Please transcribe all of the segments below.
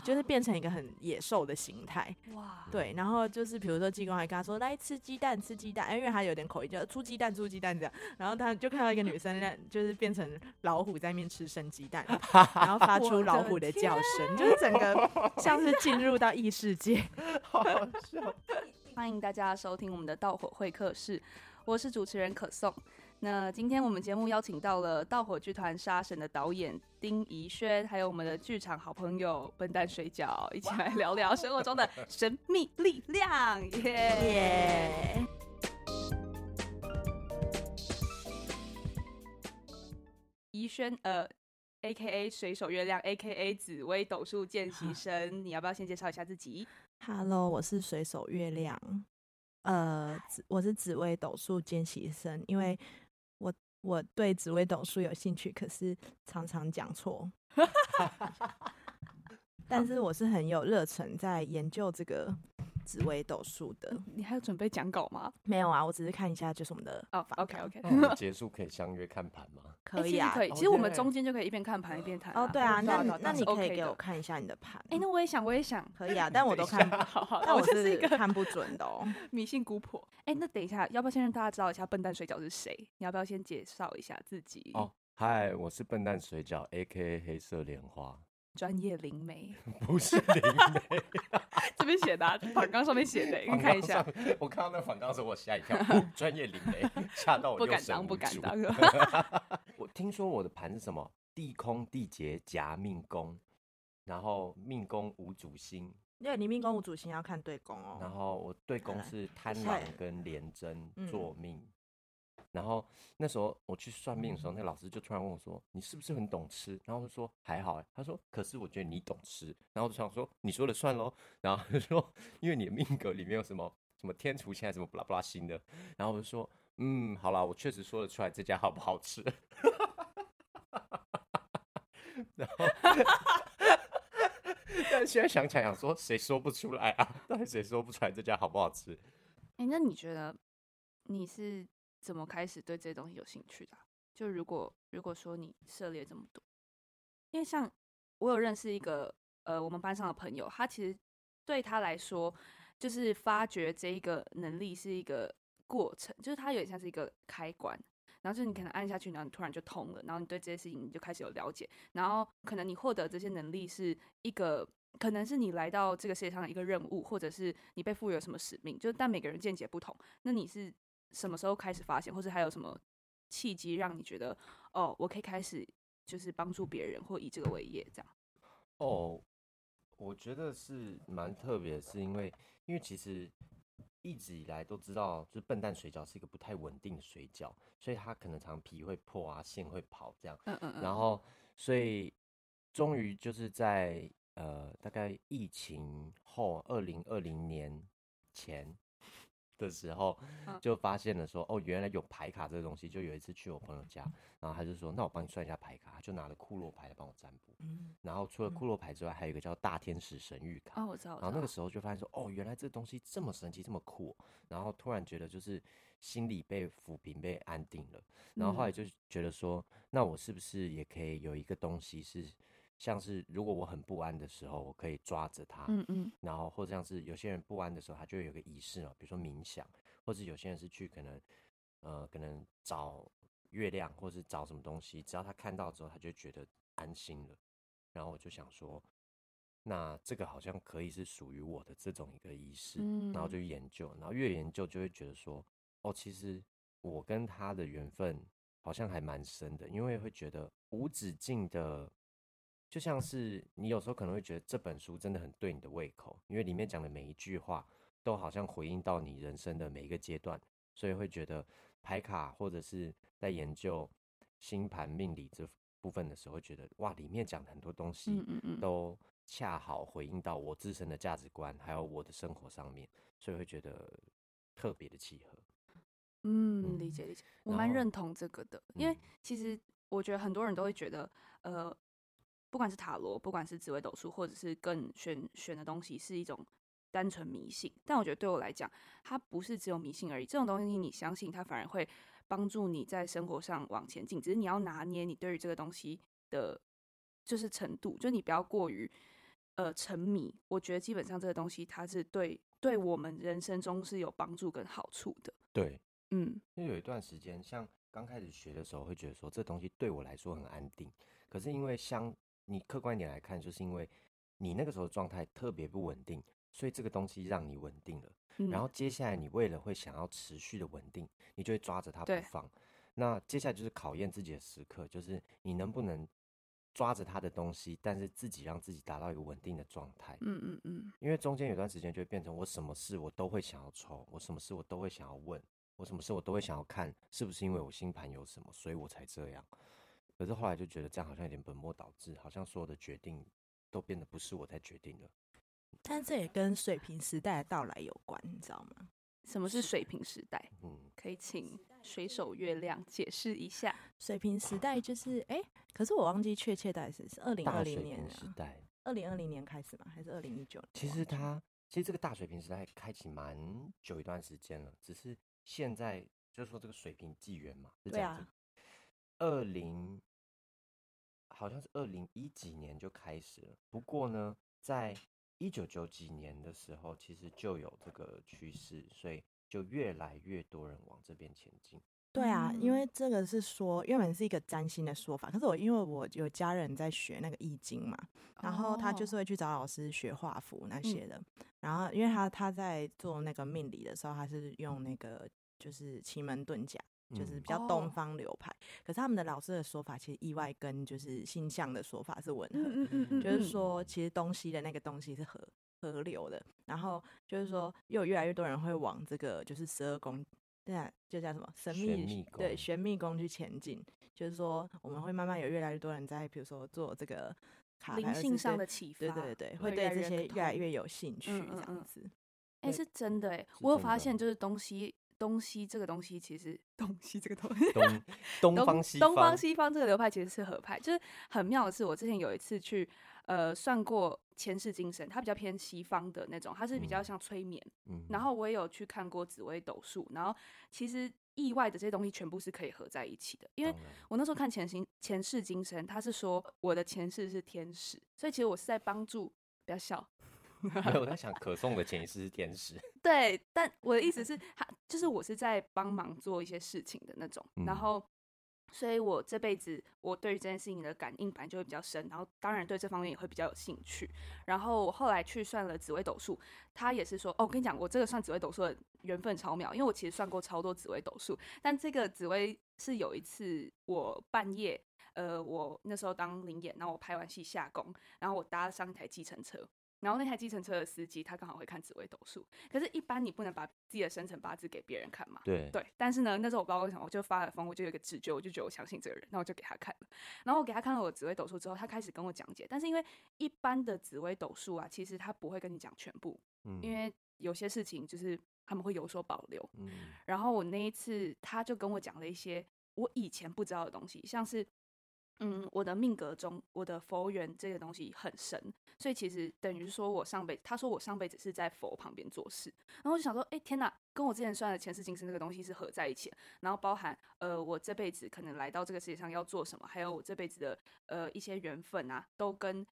就是变成一个很野兽的形态。哇，对，然后就是比如说济公还跟他说来吃鸡蛋，吃鸡蛋，因为他有点口音，叫出鸡蛋，出鸡蛋这样。然后他就看到一个女生，就是变成老虎在那边吃生鸡蛋，然后发出老虎的叫声，就是整个像是进入到异世界，好好笑。欢迎大家收听我们的盗火会客室，我是主持人可颂。那今天我们节目邀请到了盗火剧团杀神的导演丁宜萱，还有我们的剧场好朋友笨蛋水饺，一起来聊聊生活中的神秘力量，耶！宜轩，呃，A K A 水手月亮，A K A 紫薇斗数见习生，你要不要先介绍一下自己？Hello，我是水手月亮，呃，我是紫微斗数见习生，因为。我我对紫微斗数有兴趣，可是常常讲错。但是我是很有热忱在研究这个紫微斗数的。你还有准备讲稿吗？没有啊，我只是看一下就是我们的哦。OK OK。结束可以相约看盘吗？可以啊，可以。其实我们中间就可以一边看盘一边谈。哦，对啊，那那你可以给我看一下你的盘。哎，那我也想，我也想。可以啊，但我都 看不 好，但我是一个看不准的哦，迷信姑婆。哎，那等一下，要不要先让大家知道一下笨蛋水饺是谁？你要不要先介绍一下自己？哦，嗨，我是笨蛋水饺，A.K.A 黑色莲花。专业灵媒 不是灵媒，这边写的、啊，反纲上面写的，你看一下。我看到那反纲的时候，我吓一跳。专业灵媒吓到我，不敢当，不敢当。我听说我的盘是什么？地空地劫夹命宫，然后命宫无主星。对，你命宫无主星要看对宫哦。然后我对宫是贪狼跟廉贞坐命。嗯然后那时候我去算命的时候，那老师就突然问我说：“你是不是很懂吃？”然后我就说：“还好。”他说：“可是我觉得你懂吃。”然后我就想说：“你说了算喽。”然后他说：“因为你的命格里面有什么什么天厨，现在什么不拉不拉新的。”然后我就说：“嗯，好了，我确实说得出来这家好不好吃。”然后，但现在想起来想说，谁说不出来啊？到底谁说不出来这家好不好吃？哎，那你觉得你是？怎么开始对这些东西有兴趣的？就如果如果说你涉猎这么多，因为像我有认识一个呃，我们班上的朋友，他其实对他来说，就是发掘这一个能力是一个过程，就是它有点像是一个开关，然后就是你可能按下去，然后你突然就通了，然后你对这些事情你就开始有了解，然后可能你获得这些能力是一个，可能是你来到这个世界上的一个任务，或者是你被赋予了什么使命，就但每个人见解不同，那你是。什么时候开始发现，或者还有什么契机让你觉得哦，我可以开始就是帮助别人，或以这个为业这样？哦，我觉得是蛮特别，是因为因为其实一直以来都知道，就是笨蛋水饺是一个不太稳定的水饺，所以它可能常皮会破啊，馅会跑这样。嗯嗯嗯。然后，所以终于就是在呃大概疫情后，二零二零年前。的时候就发现了说哦，原来有牌卡这个东西。就有一次去我朋友家，然后他就说，那我帮你算一下牌卡，就拿了库洛牌来帮我占卜。然后除了库洛牌之外，还有一个叫大天使神谕卡。哦，我知道。然后那个时候就发现说哦，原来这东西这么神奇，这么酷。然后突然觉得就是心里被抚平，被安定了。然后后来就觉得说，那我是不是也可以有一个东西是。像是如果我很不安的时候，我可以抓着它，嗯嗯，然后或者像是有些人不安的时候，他就会有个仪式嘛，比如说冥想，或者有些人是去可能，呃，可能找月亮，或是找什么东西，只要他看到之后，他就觉得安心了。然后我就想说，那这个好像可以是属于我的这种一个仪式，嗯，然后就研究，然后越研究就会觉得说，哦，其实我跟他的缘分好像还蛮深的，因为会觉得无止境的。就像是你有时候可能会觉得这本书真的很对你的胃口，因为里面讲的每一句话都好像回应到你人生的每一个阶段，所以会觉得排卡或者是在研究星盘命理这部分的时候，会觉得哇，里面讲的很多东西都恰好回应到我自身的价值观，还有我的生活上面，所以会觉得特别的契合。嗯，理解理解，我蛮认同这个的，因为其实我觉得很多人都会觉得，呃。不管是塔罗，不管是紫微斗数，或者是更玄玄的东西，是一种单纯迷信。但我觉得对我来讲，它不是只有迷信而已。这种东西你相信，它反而会帮助你在生活上往前进。只是你要拿捏你对于这个东西的，就是程度，就你不要过于呃沉迷，我觉得基本上这个东西它是对对我们人生中是有帮助跟好处的。对，嗯，因为有一段时间，像刚开始学的时候，会觉得说这东西对我来说很安定。可是因为像你客观一点来看，就是因为你那个时候状态特别不稳定，所以这个东西让你稳定了。嗯、然后接下来你为了会想要持续的稳定，你就会抓着它不放。那接下来就是考验自己的时刻，就是你能不能抓着它的东西，但是自己让自己达到一个稳定的状态。嗯嗯嗯。因为中间有段时间就会变成我什么事我都会想要抽，我什么事我都会想要问，我什么事我都会想要看是不是因为我星盘有什么，所以我才这样。可是后来就觉得这样好像有点本末倒置，好像所有的决定都变得不是我在决定了。但这也跟水平时代的到来有关，你知道吗？什么是水平时代？嗯，可以请水手月亮解释一下。水平时代就是，哎、欸，可是我忘记确切代是是二零二零年时代，二零二零年开始吗？还是二零一九年？其实它其实这个大水平时代开启蛮久一段时间了，只是现在就是说这个水平纪元嘛，是这样子。二零好像是二零一几年就开始了，不过呢，在一九九几年的时候，其实就有这个趋势，所以就越来越多人往这边前进。对啊，因为这个是说原本是一个占星的说法，可是我因为我有家人在学那个易经嘛，然后他就是会去找老师学画符那些的，嗯、然后因为他他在做那个命理的时候，他是用那个就是奇门遁甲。就是比较东方流派，嗯、可是他们的老师的说法其实意外跟就是星象的说法是吻合，嗯嗯嗯、就是说其实东西的那个东西是河河流的，然后就是说又有越来越多人会往这个就是十二宫，对啊，就叫什么神秘，秘对玄秘宫去前进，就是说我们会慢慢有越来越多人在比如说做这个卡灵性上的启发，对对对，会对这些越来越有兴趣这样子。哎、嗯。嗯嗯欸，是真的哎、欸，我有发现就是东西。东西这个东西其实东西这个东西东东方西方东方西方这个流派其实是合派，就是很妙的是，我之前有一次去呃算过前世今生，它比较偏西方的那种，它是比较像催眠。嗯，然后我也有去看过紫微斗数，然后其实意外的这些东西全部是可以合在一起的，因为我那时候看前行前世今生，他是说我的前世是天使，所以其实我是在帮助，不要笑。没有，我在想可颂的前世是天使。对，但我的意思是，他就是我是在帮忙做一些事情的那种，嗯、然后，所以我这辈子我对于这件事情的感应本来就会比较深，然后当然对这方面也会比较有兴趣。然后我后来去算了紫微斗数，他也是说，哦，我跟你讲，我这个算紫微斗数的缘分超妙，因为我其实算过超多紫微斗数，但这个紫微是有一次我半夜，呃，我那时候当临演，然后我拍完戏下工，然后我搭上一台计程车。然后那台计程车的司机他刚好会看紫微斗数，可是，一般你不能把自己的生辰八字给别人看嘛？对对。但是呢，那时候我不知道为什么，我就发了疯，我就有一个直觉，我就觉得我相信这个人，那我就给他看了。然后我给他看了我紫微斗数之后，他开始跟我讲解。但是因为一般的紫微斗数啊，其实他不会跟你讲全部，嗯，因为有些事情就是他们会有所保留，嗯。然后我那一次他就跟我讲了一些我以前不知道的东西，像是。嗯，我的命格中，我的佛缘这个东西很深，所以其实等于说我上辈子，他说我上辈子是在佛旁边做事，然后我就想说，哎、欸，天哪，跟我之前算的前世今生这个东西是合在一起，然后包含呃，我这辈子可能来到这个世界上要做什么，还有我这辈子的呃一些缘分啊，都跟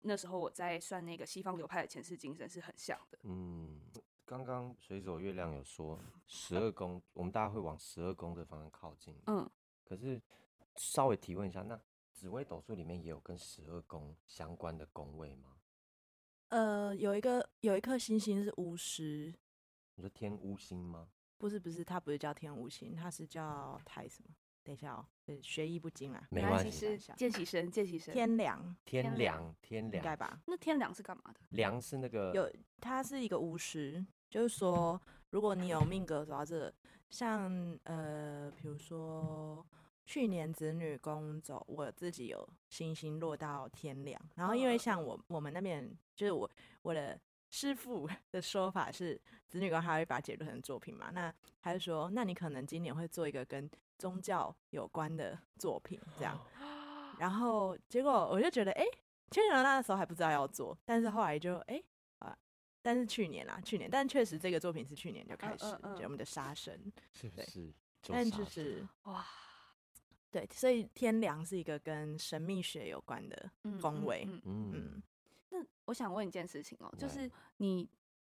那时候我在算那个西方流派的前世今生是很像的。嗯，刚刚水手月亮有说十二宫，我们大家会往十二宫的方向靠近。嗯，可是稍微提问一下，那。紫微斗数里面也有跟十二宫相关的宫位吗？呃，有一个有一颗星星是巫师，你说天巫星吗？不是不是，它不是叫天巫星，它是叫太什么？等一下哦，学艺不精啊，没关系，是见习生，见习生，天梁，天梁，天梁，应该吧？那天梁是干嘛的？梁是那个有，它是一个巫师，就是说，如果你有命格走到这，像呃，比如说。去年子女工走，我自己有星星落到天亮，然后因为像我我们那边就是我我的师傅 的说法是子女宫还会把它解读成作品嘛，那他就说，那你可能今年会做一个跟宗教有关的作品这样，然后结果我就觉得哎，去年那个时候还不知道要做，但是后来就哎啊，但是去年啦，去年，但确实这个作品是去年就开始，就我们的杀神，是不是？但就是哇。对，所以天良是一个跟神秘学有关的宫位。嗯，嗯，嗯，那我想问一件事情哦，就是你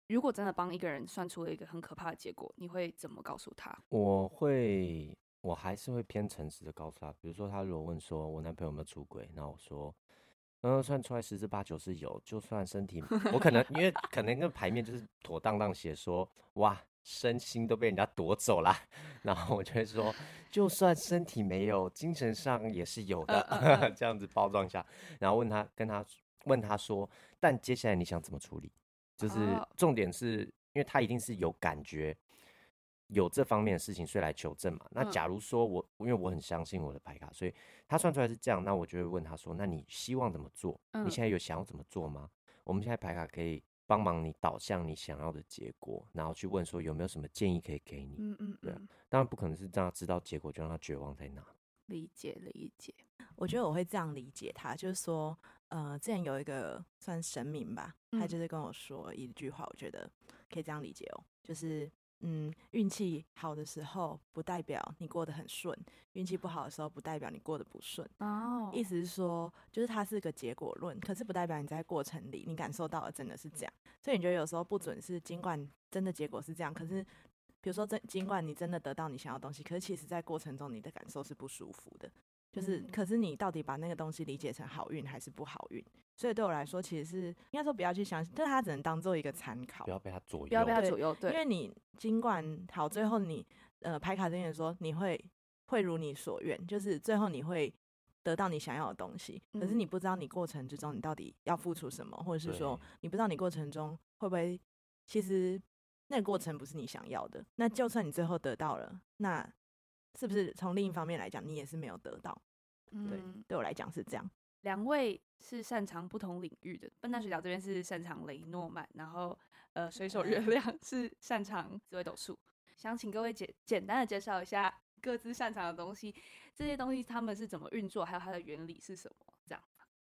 如果真的帮一个人算出了一个很可怕的结果，你会怎么告诉他？我会，我还是会偏诚实的告诉他。比如说，他如果问说我男朋友有没有出轨，那我说，嗯，算出来十之八九是有。就算身体，我可能因为可能那个牌面就是妥当当写说，哇，身心都被人家夺走了，然后我就会说，就算身体没有，精神上也是有的，这样子包装一下，然后问他，跟他。问他说：“但接下来你想怎么处理？就是重点是因为他一定是有感觉，有这方面的事情，所以来求证嘛。那假如说我，因为我很相信我的牌卡，所以他算出来是这样，那我就会问他说：那你希望怎么做？你现在有想要怎么做吗？我们现在牌卡可以帮忙你导向你想要的结果，然后去问说有没有什么建议可以给你？嗯嗯，对啊，当然不可能是让他知道结果就让他绝望在哪。理解理解，我觉得我会这样理解他，就是说。”呃，之前有一个算神明吧，他就是跟我说一句话，我觉得可以这样理解哦，就是嗯，运气好的时候不代表你过得很顺，运气不好的时候不代表你过得不顺。哦，意思是说，就是它是个结果论，可是不代表你在过程里你感受到的真的是这样。所以你觉得有时候不准是，尽管真的结果是这样，可是比如说真尽管你真的得到你想要的东西，可是其实在过程中你的感受是不舒服的。就是，可是你到底把那个东西理解成好运还是不好运？所以对我来说，其实是应该说不要去相信，但它只能当做一个参考，不要被它左右，不要被它左右。对，因为你尽管好，最后你呃排卡这边说你会会如你所愿，就是最后你会得到你想要的东西。可是你不知道你过程之中你到底要付出什么，或者是说你不知道你过程中会不会其实那个过程不是你想要的。那就算你最后得到了，那。是不是从另一方面来讲，你也是没有得到？嗯、对，对我来讲是这样。两位是擅长不同领域的，笨蛋水饺这边是擅长雷诺曼，然后呃，水手月亮 是擅长紫微斗数。想请各位简简单的介绍一下各自擅长的东西，这些东西他们是怎么运作，还有它的原理是什么？这样。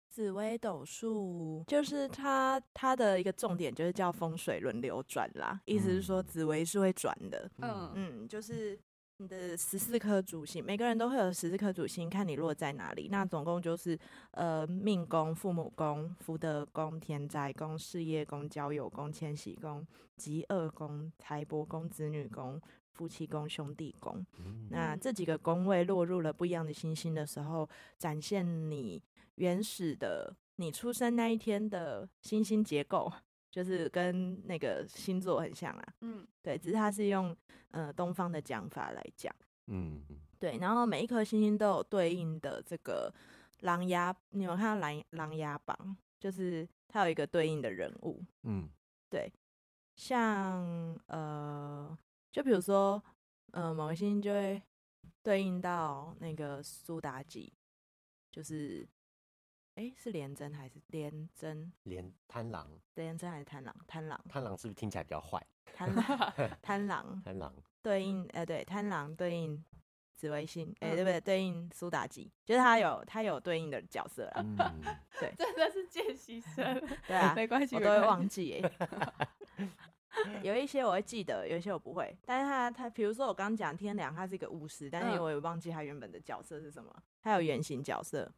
紫微斗数就是它它的一个重点就是叫风水轮流转啦，意思是说紫微是会转的。嗯嗯，就是。你的十四颗主星，每个人都会有十四颗主星，看你落在哪里。那总共就是，呃，命宫、父母宫、福德宫、田宅宫、事业宫、交友宫、迁徙宫、吉厄宫、财帛宫、子女宫、夫妻宫、兄弟宫。那这几个宫位落入了不一样的星星的时候，展现你原始的你出生那一天的星星结构。就是跟那个星座很像啊，嗯，对，只是它是用呃东方的讲法来讲，嗯，对，然后每一颗星星都有对应的这个狼牙，你们看到狼狼牙榜，就是它有一个对应的人物，嗯，对，像呃，就比如说呃某个星星就会对应到那个苏妲己，就是。哎，是廉贞还是廉贞？廉贪狼，廉贞还是贪狼？贪狼，贪狼是不是听起来比较坏？贪狼，贪狼，贪狼对应，哎，对，贪狼对应紫微星，哎，对不对？对应苏妲己，就是他有他有对应的角色了。嗯，对，真的是见习生，对啊，没关系，我都会忘记。哎，有一些我会记得，有一些我不会。但是他他，比如说我刚刚讲天梁，他是一个巫师，但是我也忘记他原本的角色是什么。他有原型角色。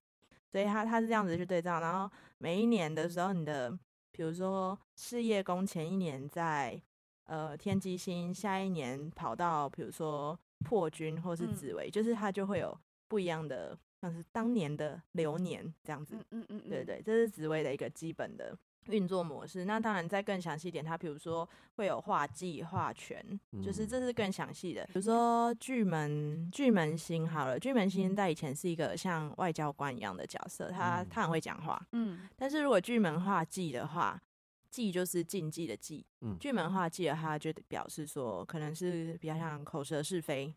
所以他他是这样子去对照，然后每一年的时候，你的比如说事业宫前一年在呃天机星，下一年跑到比如说破军或是紫薇，嗯、就是它就会有不一样的，像是当年的流年这样子。嗯嗯嗯，对对，这是紫薇的一个基本的。运作模式，那当然再更详细一点，它比如说会有画忌、化权，就是这是更详细的。比如说巨门巨门星好了，巨门星在以前是一个像外交官一样的角色，他他很会讲话，嗯。但是如果巨门画忌的话，忌就是禁忌的忌，嗯。巨门化忌的话，就表示说可能是比较像口舌是非，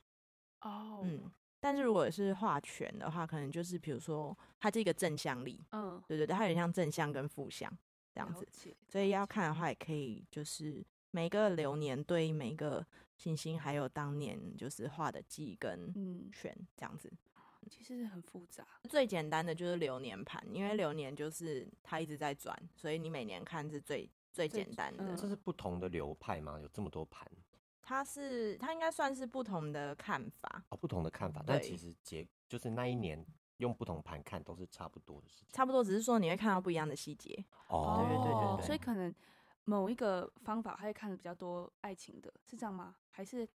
哦，嗯。但是如果是化权的话，可能就是比如说它这个正向力，嗯，对对对，它有点像正向跟负向。这样子，所以要看的话，也可以就是每个流年对应每个星星，还有当年就是画的忌跟权这样子，其实很复杂。最简单的就是流年盘，因为流年就是它一直在转，所以你每年看是最最简单的。这是不同的流派吗？有这么多盘？它是它应该算是不同的看法哦，不同的看法。但其实结就是那一年。用不同盘看都是差不多的事情，差不多，只是说你会看到不一样的细节。哦，对对对对所以可能某一个方法，他会看的比较多爱情的，是这样吗？还是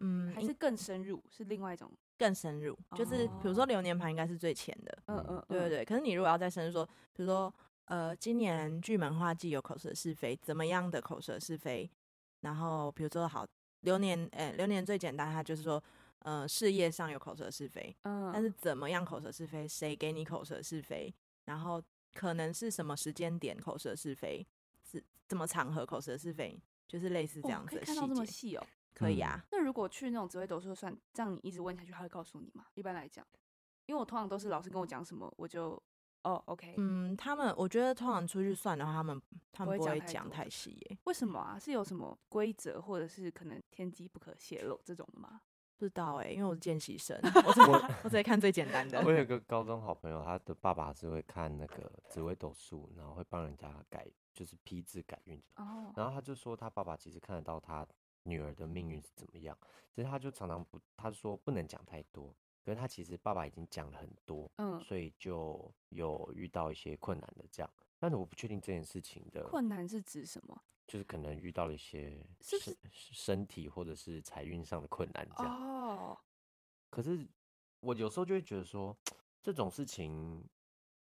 嗯，还是更深入，是另外一种更深入，就是比如说流年盘应该是最浅的。嗯嗯，对对对。可是你如果要再深入说，比如说呃，今年巨门化忌有口舌是非，怎么样的口舌是非？然后比如说好流年，呃，流年最简单，它就是说。呃，事业上有口舌是非，嗯，但是怎么样口舌是非，谁给你口舌是非，然后可能是什么时间点口舌是非，是什么场合口舌是非，就是类似这样子的细节。可以看到这么细哦？可以啊。那如果去那种紫微斗数算，这样你一直问下去，他会告诉你吗？一般来讲，因为我通常都是老师跟我讲什么，我就哦，OK。嗯，他们我觉得通常出去算的话，他们他们不会讲太细耶。为什么啊？是有什么规则，或者是可能天机不可泄露这种的吗？不知道哎、欸，因为我是见习生，我只我只会看最简单的。我有个高中好朋友，他的爸爸是会看那个紫微斗数，然后会帮人家改，就是批字改运。哦。然后他就说，他爸爸其实看得到他女儿的命运是怎么样，其实他就常常不，他说不能讲太多，可是他其实爸爸已经讲了很多，嗯，所以就有遇到一些困难的这样。但是我不确定这件事情的困难是指什么？就是可能遇到了一些身身体或者是财运上的困难，这样。哦。可是我有时候就会觉得说，这种事情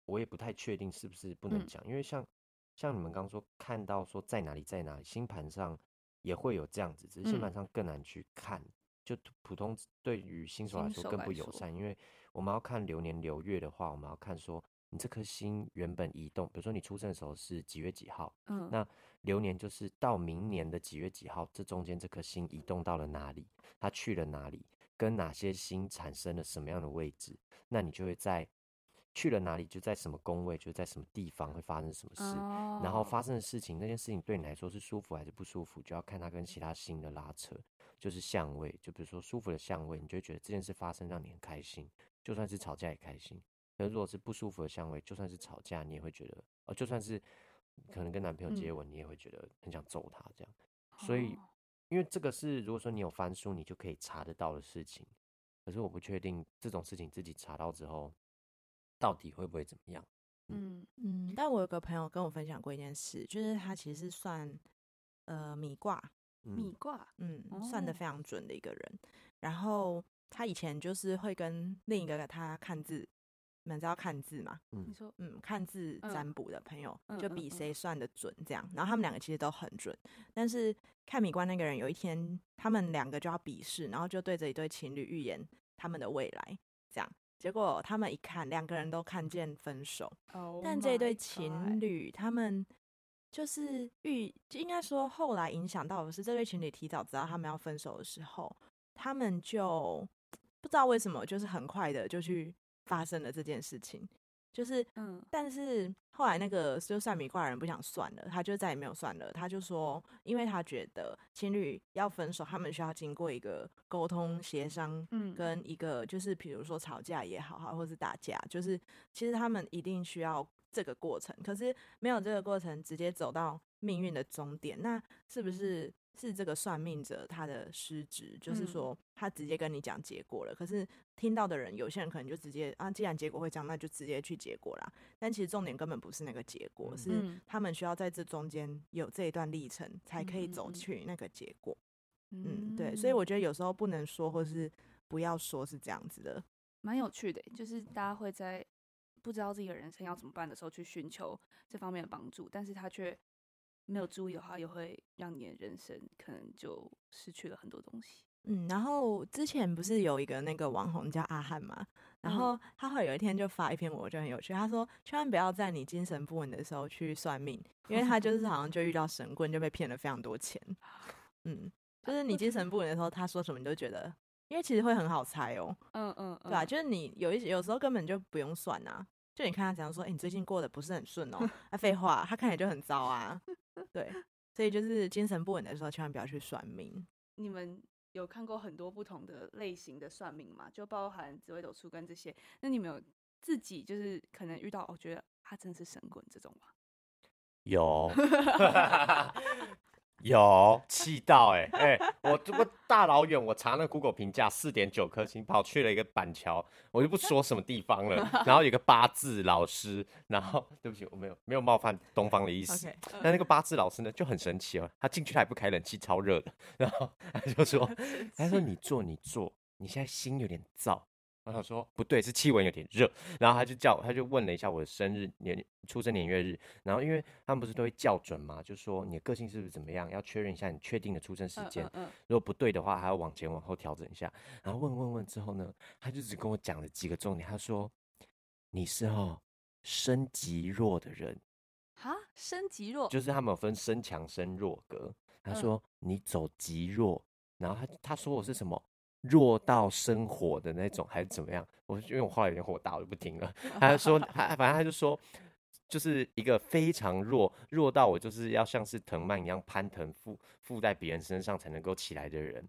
我也不太确定是不是不能讲，因为像像你们刚刚说看到说在哪里在哪里，星盘上也会有这样子，只是星盘上更难去看。就普通对于新手来说更不友善，因为我们要看流年流月的话，我们要看说。你这颗星原本移动，比如说你出生的时候是几月几号，嗯，那流年就是到明年的几月几号，这中间这颗星移动到了哪里，它去了哪里，跟哪些星产生了什么样的位置，那你就会在去了哪里，就在什么宫位，就在什么地方会发生什么事，哦，然后发生的事情，那件事情对你来说是舒服还是不舒服，就要看它跟其他星的拉扯，就是相位，就比如说舒服的相位，你就会觉得这件事发生让你很开心，就算是吵架也开心。可是如果是不舒服的相位，就算是吵架，你也会觉得，哦，就算是可能跟男朋友接吻，你也会觉得很想揍他这样。所以，因为这个是如果说你有翻书，你就可以查得到的事情。可是我不确定这种事情自己查到之后，到底会不会怎么样。嗯嗯。但我有个朋友跟我分享过一件事，就是他其实是算呃米卦，米卦，嗯，算的非常准的一个人。然后他以前就是会跟另一个他看字。你们知道看字嘛？嗯，你说，嗯，看字占卜的朋友就比谁算的准这样。然后他们两个其实都很准，但是看米官那个人有一天，他们两个就要比试，然后就对着一对情侣预言他们的未来，这样。结果他们一看，两个人都看见分手。Oh、但这对情侣他们就是预，应该说后来影响到的是这对情侣提早知道他们要分手的时候，他们就不知道为什么，就是很快的就去。发生了这件事情，就是，嗯，但是后来那个就算米卦人不想算了，他就再也没有算了。他就说，因为他觉得情侣要分手，他们需要经过一个沟通协商，嗯，跟一个就是比如说吵架也好，好或是打架，就是其实他们一定需要这个过程。可是没有这个过程，直接走到命运的终点，那是不是？是这个算命者他的失职，就是说他直接跟你讲结果了。嗯、可是听到的人，有些人可能就直接啊，既然结果会这样，那就直接去结果啦。但其实重点根本不是那个结果，嗯、是他们需要在这中间有这一段历程，才可以走去那个结果。嗯，嗯，对。所以我觉得有时候不能说，或是不要说，是这样子的。蛮有趣的，就是大家会在不知道自己的人生要怎么办的时候，去寻求这方面的帮助，但是他却。没有注意的话，又会让你的人生可能就失去了很多东西。嗯，然后之前不是有一个那个网红叫阿汉嘛，然后他会有一天就发一篇文，我觉得很有趣。他说，千万不要在你精神不稳的时候去算命，因为他就是好像就遇到神棍，就被骗了非常多钱。嗯，就是你精神不稳的时候，他说什么你都觉得，因为其实会很好猜哦。嗯嗯，对啊，就是你有一些有时候根本就不用算啊。就你看他怎样说，哎、欸，你最近过得不是很顺哦？啊，废话，他看起来就很糟啊。对，所以就是精神不稳的时候，千万不要去算命。你们有看过很多不同的类型的算命吗？就包含紫微斗数跟这些。那你们有自己就是可能遇到，我觉得他真的是神棍这种吗？有，有气到 哎、欸、哎、欸，我这么大老远，我查那 Google 评价四点九颗星，跑去了一个板桥，我就不说什么地方了。然后有个八字老师，然后对不起，我没有没有冒犯东方的意思。但那个八字老师呢就很神奇哦，他进去他也不开冷气，超热的。然后他就说，他说你坐你坐，你现在心有点燥。然后他说不对，是气温有点热。然后他就叫，他就问了一下我的生日年、出生年月日。然后因为他们不是都会校准嘛，就说你的个性是不是怎么样，要确认一下你确定的出生时间。嗯嗯嗯。如果不对的话，还要往前往后调整一下。然后问问问之后呢，他就只跟我讲了几个重点。他说你是哦，身极弱的人。哈，身极弱就是他们有分身强身弱格。他说你走极弱，然后他他说我是什么？弱到生火的那种，还是怎么样？我因为我话有点火大，我就不听了。他就说，他反正他就说，就是一个非常弱，弱到我就是要像是藤蔓一样攀藤附附在别人身上才能够起来的人。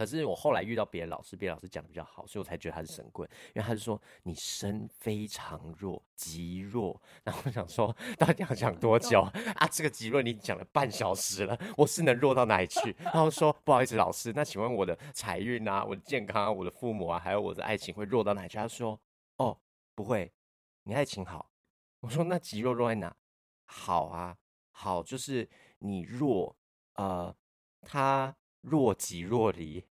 可是我后来遇到别的老师，别的老师讲的比较好，所以我才觉得他是神棍，因为他就说你身非常弱，极弱。然后我想说，到底要讲多久啊？这个极弱你讲了半小时了，我是能弱到哪里去？然后说不好意思，老师，那请问我的财运啊，我的健康啊，我的父母啊，还有我的爱情会弱到哪里去？他说哦，不会，你爱情好。我说那极弱弱在哪？好啊，好就是你弱，呃，他若即若离。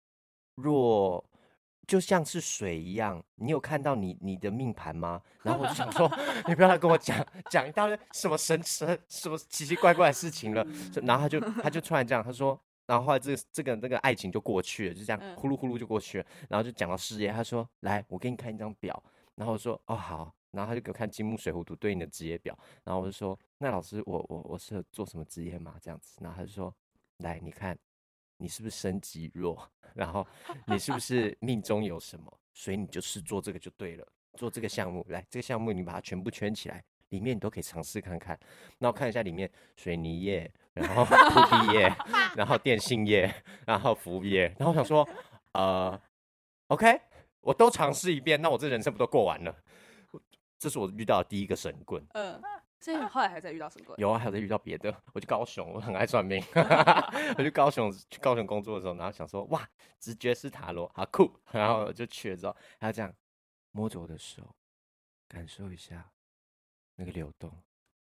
若就像是水一样，你有看到你你的命盘吗？然后我就想说，你不要来跟我讲讲一大堆什么神神什么奇奇怪怪的事情了。然后他就他就突然这样，他说，然后后来这个这个那个爱情就过去了，就这样呼噜呼噜就过去了。然后就讲到事业，他说，来，我给你看一张表。然后我说，哦好。然后他就给我看金木水火土对应的职业表。然后我就说，那老师，我我我适合做什么职业吗？这样子。然后他就说，来，你看。你是不是身极弱？然后你是不是 命中有什么？所以你就是做这个就对了，做这个项目。来，这个项目你把它全部圈起来，里面你都可以尝试看看。那我看一下里面水泥业，然后 土地业，然后电信业，然后服务业。然后我想说，呃，OK，我都尝试一遍，那我这人生不都过完了？这是我遇到的第一个神棍。嗯。所以后来还在遇到什么？有啊，还有在遇到别的。我去高雄，我很爱算命。我去高雄，去高雄工作的时候，然后想说，哇，直觉是塔罗，好酷。然后就去了之后，他这样摸着我的手，感受一下那个流动，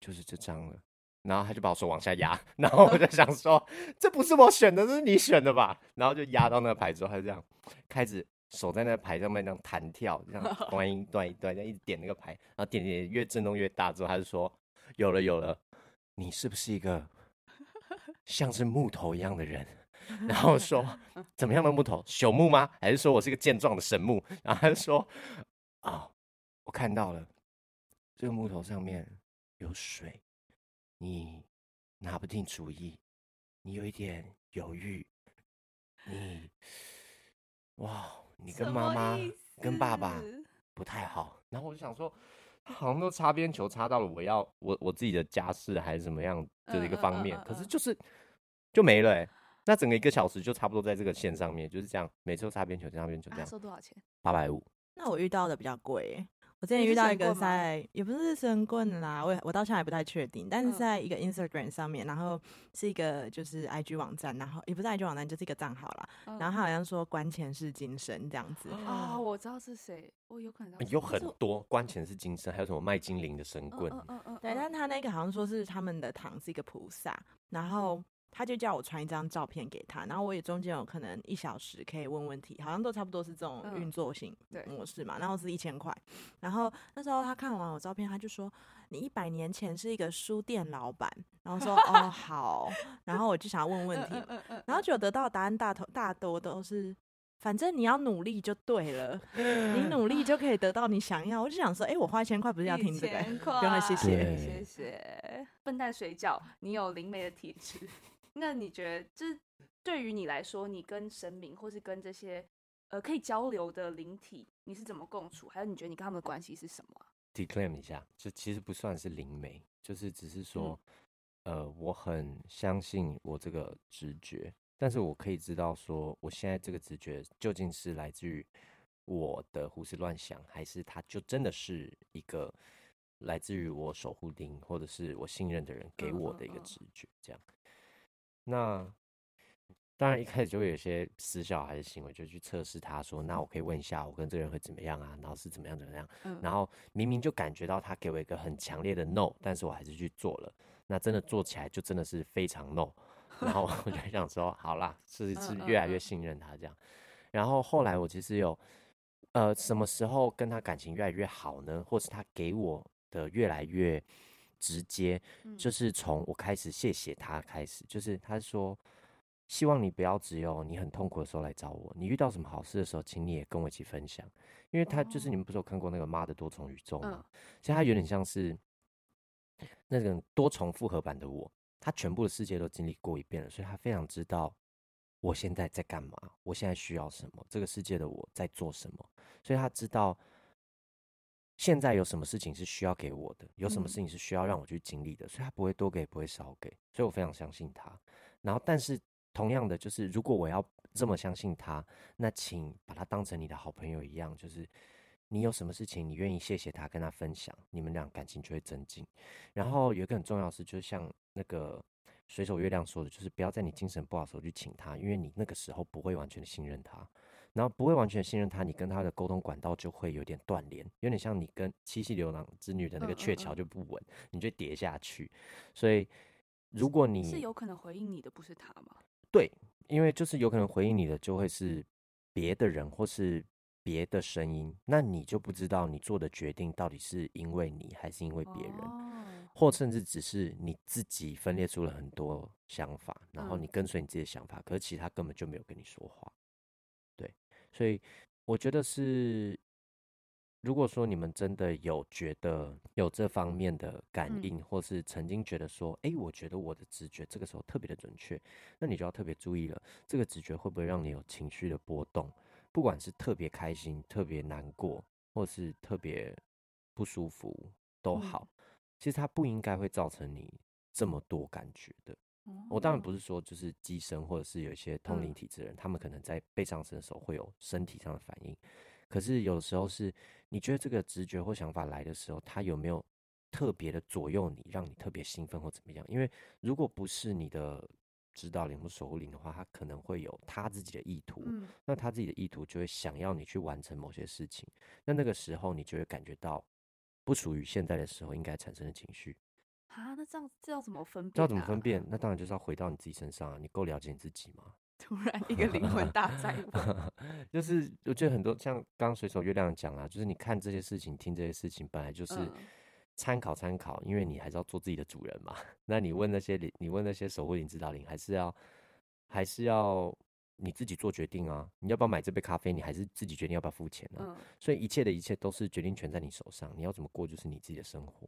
就是这张了。然后他就把我手往下压，然后我就 想说，这不是我选的，这是你选的吧？然后就压到那个牌之后，他就这样开始手在那个牌上面这样弹跳，这样 断一断一断，这样一直点那个牌，然后点点越震动越大之后，他就说。有了有了，你是不是一个 像是木头一样的人？然后说 怎么样的木头？朽木吗？还是说我是一个健壮的神木？然后他就说啊、哦，我看到了，这个木头上面有水，你拿不定主意，你有一点犹豫，你哇，你跟妈妈跟爸爸不太好。然后我就想说。好像都擦边球擦到了我要我我自己的家事还是怎么样的一个方面，可是就是就没了那整个一个小时就差不多在这个线上面就是这样，每次都擦边球，擦边球这样。收多少钱？八百五。那我遇到的比较贵。我之前遇到一个在，也不是神棍啦，我我到现在还不太确定，但是在一个 Instagram 上面，然后是一个就是 IG 网站，然后也不是 IG 网站，就是一个账号啦，然后他好像说关前世今生这样子啊，我知道是谁，我有可能有很多关前世今生，还有什么卖精灵的神棍，嗯嗯对，但他那个好像说是他们的堂是一个菩萨，然后。他就叫我传一张照片给他，然后我也中间有可能一小时可以问问题，好像都差不多是这种运作型模式嘛。然后是一千块，然后那时候他看完我照片，他就说：“你一百年前是一个书店老板。”然后说：“哦，好。”然后我就想要问问题，然后就得到答案大头大多都是，反正你要努力就对了，你努力就可以得到你想要。我就想说，哎，我花一千块不是要听这个？不用谢谢谢谢。笨蛋水饺，你有灵媒的体质。那你觉得，这对于你来说，你跟神明或是跟这些呃可以交流的灵体，你是怎么共处？还有，你觉得你跟他们的关系是什么？Declare 一下，就其实不算是灵媒，就是只是说，嗯、呃，我很相信我这个直觉，但是我可以知道说，我现在这个直觉究竟是来自于我的胡思乱想，还是它就真的是一个来自于我守护灵或者是我信任的人给我的一个直觉，这样。那当然一开始就会有些死小孩的行为，就去测试他说，那我可以问一下，我跟这个人会怎么样啊？然后是怎么样怎么样？嗯、然后明明就感觉到他给我一个很强烈的 no，但是我还是去做了。那真的做起来就真的是非常 no。然后 我就想说，好啦，是是越来越信任他这样。然后后来我其实有，呃，什么时候跟他感情越来越好呢？或是他给我的越来越直接，就是从我开始谢谢他开始，就是他说。希望你不要只有你很痛苦的时候来找我，你遇到什么好事的时候，请你也跟我一起分享。因为他就是你们不是有看过那个《妈的多重宇宙》吗？其实他有点像是那种多重复合版的我，他全部的世界都经历过一遍了，所以他非常知道我现在在干嘛，我现在需要什么，这个世界的我在做什么，所以他知道现在有什么事情是需要给我的，有什么事情是需要让我去经历的，所以他不会多给，不会少给，所以我非常相信他。然后，但是。同样的，就是如果我要这么相信他，那请把他当成你的好朋友一样，就是你有什么事情，你愿意谢谢他，跟他分享，你们俩感情就会增进。然后有一个很重要的事，就像那个水手月亮说的，就是不要在你精神不好的时候去请他，因为你那个时候不会完全的信任他，然后不会完全信任他，你跟他的沟通管道就会有点断联，有点像你跟七夕牛郎织女的那个鹊桥就不稳，你就跌下去。所以如果你是有可能回应你的，不是他吗？对，因为就是有可能回应你的就会是别的人或是别的声音，那你就不知道你做的决定到底是因为你还是因为别人，或甚至只是你自己分裂出了很多想法，然后你跟随你自己的想法，可是其他根本就没有跟你说话。对，所以我觉得是。如果说你们真的有觉得有这方面的感应，或是曾经觉得说，哎，我觉得我的直觉这个时候特别的准确，那你就要特别注意了。这个直觉会不会让你有情绪的波动？不管是特别开心、特别难过，或是特别不舒服都好，其实它不应该会造成你这么多感觉的。我当然不是说就是机身，或者是有一些通灵体质的人，他们可能在被上身的时候会有身体上的反应。可是有时候是，你觉得这个直觉或想法来的时候，它有没有特别的左右你，让你特别兴奋或怎么样？因为如果不是你的指导灵或守护灵的话，他可能会有他自己的意图。嗯，那他自己的意图就会想要你去完成某些事情。那那个时候你就会感觉到不属于现在的时候应该产生的情绪。啊，那这样这要怎么分辨啊？这要怎么分辨？那当然就是要回到你自己身上啊！你够了解你自己吗？突然一个灵魂大灾问，就是我觉得很多像刚刚水手月亮讲啊，就是你看这些事情、听这些事情，本来就是参考参考，因为你还是要做自己的主人嘛。那你问那些灵，你问那些守护灵、指导灵，还是要还是要你自己做决定啊？你要不要买这杯咖啡？你还是自己决定要不要付钱呢？啊？所以一切的一切都是决定权在你手上，你要怎么过就是你自己的生活。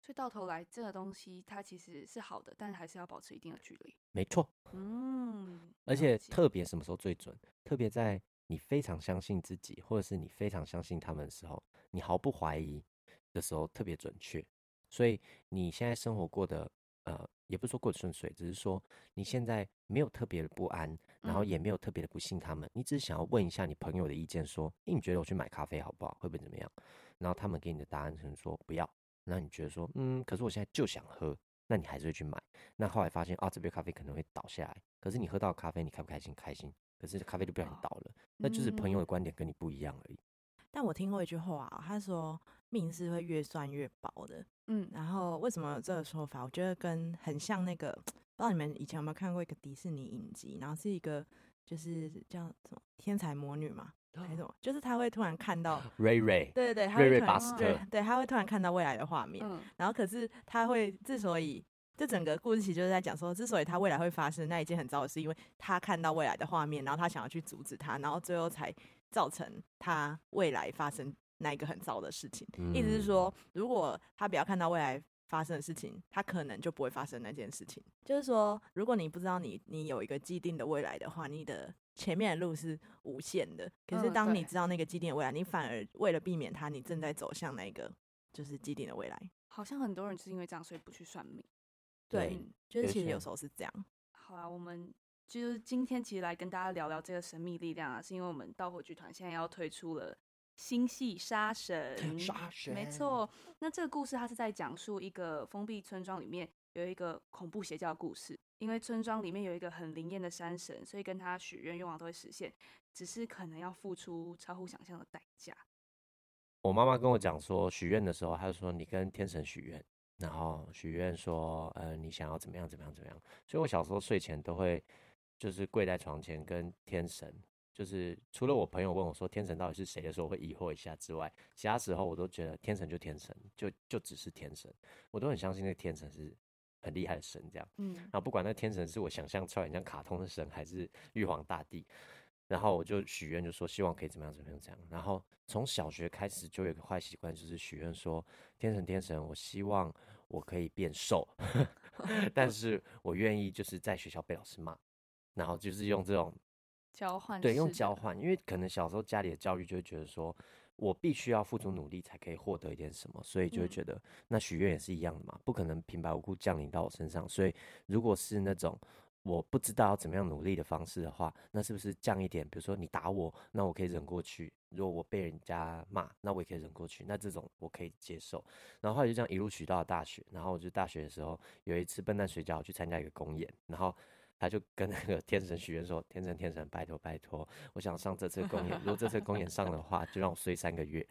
所以到头来，这个东西它其实是好的，但还是要保持一定的距离。没错，嗯，而且特别什么时候最准？特别在你非常相信自己，或者是你非常相信他们的时候，你毫不怀疑的时候，特别准确。所以你现在生活过得，呃，也不是说过得顺遂，只是说你现在没有特别的不安，然后也没有特别的不信他们，你只是想要问一下你朋友的意见，说，诶，你觉得我去买咖啡好不好？会不会怎么样？然后他们给你的答案可能说不要。那你觉得说，嗯，可是我现在就想喝，那你还是会去买。那后来发现啊，这杯咖啡可能会倒下来。可是你喝到咖啡，你开不开心？开心。可是咖啡就不小心倒了，那就是朋友的观点跟你不一样而已。但我听过一句话，他说命是会越算越薄的。嗯，然后为什么有这个说法？我觉得跟很像那个，不知道你们以前有没有看过一个迪士尼影集，然后是一个就是叫什么天才魔女嘛。还是就是他会突然看到瑞瑞，对对对，瑞瑞巴斯特，对对，他会突然看到未来的画面，嗯，然后可是他会之所以这整个故事其实就是在讲说，之所以他未来会发生那一件很糟的事，因为他看到未来的画面，然后他想要去阻止他，然后最后才造成他未来发生那一个很糟的事情。嗯，意思是说，如果他不要看到未来发生的事情，它可能就不会发生那件事情。就是说，如果你不知道你你有一个既定的未来的话，你的前面的路是无限的。可是当你知道那个既定的未来，你反而为了避免它，你正在走向那个就是既定的未来。好像很多人是因为这样，所以不去算命。对，就是其实有时候是这样。好啊，我们就是今天其实来跟大家聊聊这个神秘力量啊，是因为我们盗火剧团现在要推出了。星系杀神，杀神，没错。那这个故事它是在讲述一个封闭村庄里面有一个恐怖邪教的故事，因为村庄里面有一个很灵验的山神，所以跟他许愿愿望都会实现，只是可能要付出超乎想象的代价。我妈妈跟我讲说，许愿的时候，她就说你跟天神许愿，然后许愿说，呃，你想要怎么样怎么样怎么样。所以我小时候睡前都会就是跪在床前跟天神，就是除了我朋友问我说天神到底是谁的时候，我会疑惑一下之外，其他时候我都觉得天神就天神，就就只是天神，我都很相信那个天神是很厉害的神这样。嗯，然后不管那天神是我想象出来像卡通的神，还是玉皇大帝。然后我就许愿，就说希望可以怎么样怎么样这样。然后从小学开始就有个坏习惯，就是许愿说天神天神，我希望我可以变瘦，但是我愿意就是在学校被老师骂，然后就是用这种交换，对，用交换，因为可能小时候家里的教育就会觉得说我必须要付出努力才可以获得一点什么，所以就会觉得那许愿也是一样的嘛，不可能平白无故降临到我身上。所以如果是那种。我不知道要怎么样努力的方式的话，那是不是降一点？比如说你打我，那我可以忍过去；如果我被人家骂，那我也可以忍过去。那这种我可以接受。然后后来就这样一路许到了大学。然后我就大学的时候有一次笨蛋水饺我去参加一个公演，然后他就跟那个天神许愿说：“天神天神，拜托拜托，我想上这次公演。如果这次公演上的话，就让我睡三个月。”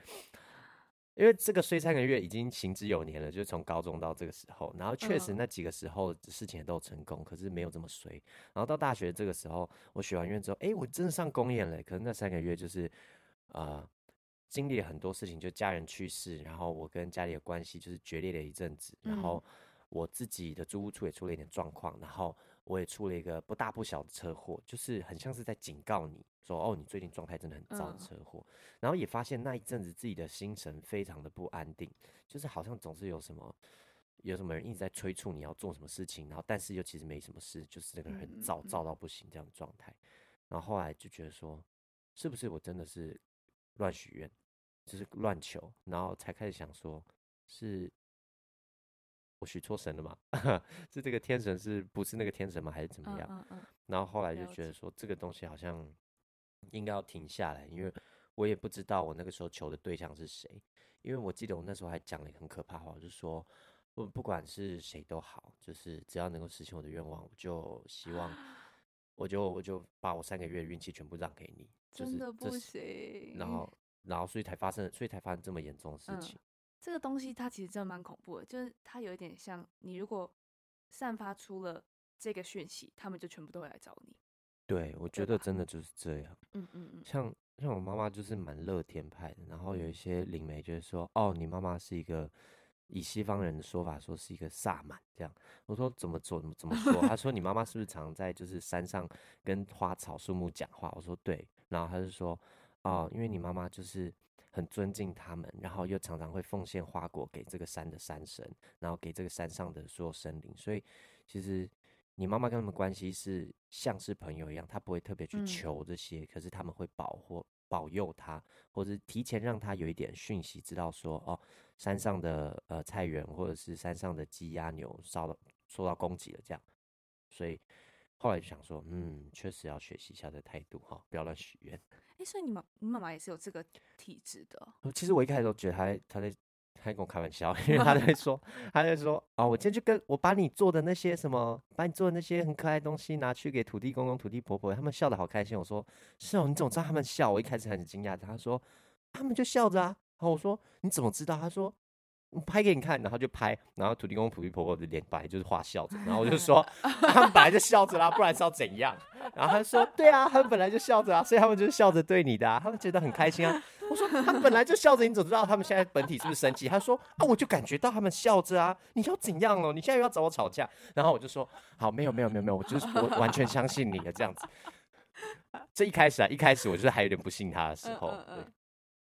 因为这个睡三个月已经行之有年了，就是从高中到这个时候，然后确实那几个时候事情也都有成功，可是没有这么衰。然后到大学这个时候，我许完愿之后，哎，我真的上公演了。可是那三个月就是，呃，经历了很多事情，就家人去世，然后我跟家里的关系就是决裂了一阵子，然后我自己的租屋处也出了一点状况，然后。我也出了一个不大不小的车祸，就是很像是在警告你说，哦，你最近状态真的很糟的车祸。然后也发现那一阵子自己的心神非常的不安定，就是好像总是有什么有什么人一直在催促你要做什么事情，然后但是又其实没什么事，就是这个人很躁躁到不行这样的状态。然后后来就觉得说，是不是我真的是乱许愿，就是乱求，然后才开始想说，是。我许错神了吗？是这个天神是不是那个天神吗？还是怎么样？嗯嗯嗯、然后后来就觉得说这个东西好像应该要停下来，因为我也不知道我那个时候求的对象是谁。因为我记得我那时候还讲了一个很可怕的话，就是说不不管是谁都好，就是只要能够实现我的愿望，我就希望我就我就把我三个月运气全部让给你。就是、真的不行。然后然后所以才发生，所以才发生这么严重的事情。嗯这个东西它其实真的蛮恐怖的，就是它有一点像你如果散发出了这个讯息，他们就全部都会来找你。对，我觉得真的就是这样。嗯嗯嗯。像像我妈妈就是蛮乐天派的，然后有一些灵媒就是说，哦，你妈妈是一个以西方人的说法说是一个萨满这样。我说怎么做怎么怎么说？他说你妈妈是不是常在就是山上跟花草树木讲话？我说对。然后他就说，哦，因为你妈妈就是。很尊敬他们，然后又常常会奉献花果给这个山的山神，然后给这个山上的所有生灵。所以，其实你妈妈跟他们关系是像是朋友一样，她不会特别去求这些，嗯、可是他们会保护、保佑他，或者提前让他有一点讯息，知道说哦，山上的呃菜园或者是山上的鸡鸭牛烧了受到攻击了这样。所以后来就想说，嗯，确实要学习一下这态度哈，不要乱许愿。哎，所以你妈你妈妈也是有这个体质的。其实我一开始都觉得她，她在她在跟我开玩笑，因为她在 说她在说啊、哦，我今天就跟我把你做的那些什么，把你做的那些很可爱的东西拿去给土地公公、土地婆婆，他们笑的好开心。我说是哦，你怎么知道他们笑？我一开始很惊讶，他说他们就笑着啊。然后我说你怎么知道？他说。我拍给你看，然后就拍，然后土地公、土地婆婆的脸本来就是画笑着，然后我就说 他们本来就笑着啦，不然是要怎样？然后他说对啊，他们本来就笑着啊，所以他们就是笑着对你的啊，他们觉得很开心啊。我说他们本来就笑着，你怎么知道他们现在本体是不是生气？他说啊，我就感觉到他们笑着啊，你要怎样哦？你现在又要找我吵架？然后我就说好，没有没有没有没有，我就是我完全相信你的这样子。这一开始啊，一开始我就是还有点不信他的时候。对，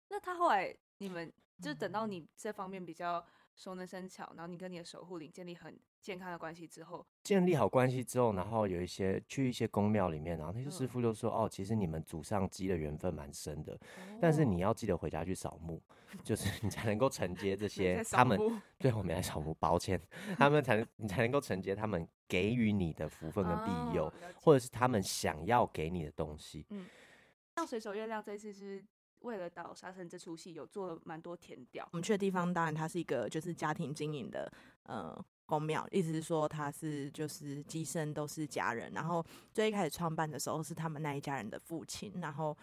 那他后来你们？就等到你这方面比较熟能生巧，然后你跟你的守护灵建立很健康的关系之后，建立好关系之后，然后有一些去一些宫庙里面，然后那些师傅就说：“嗯、哦，其实你们祖上积的缘分蛮深的，哦、但是你要记得回家去扫墓，就是你才能够承接这些他们。对，我们来扫墓，抱歉，他们才能你才能够承接他们给予你的福分跟庇佑，哦、或者是他们想要给你的东西。嗯，像水手月亮这次是。为了导杀神这出戏，有做了蛮多填调。我们去的地方，当然它是一个就是家庭经营的呃宫庙，意思是说他是就是机身都是家人。然后最一开始创办的时候是他们那一家人的父亲，然后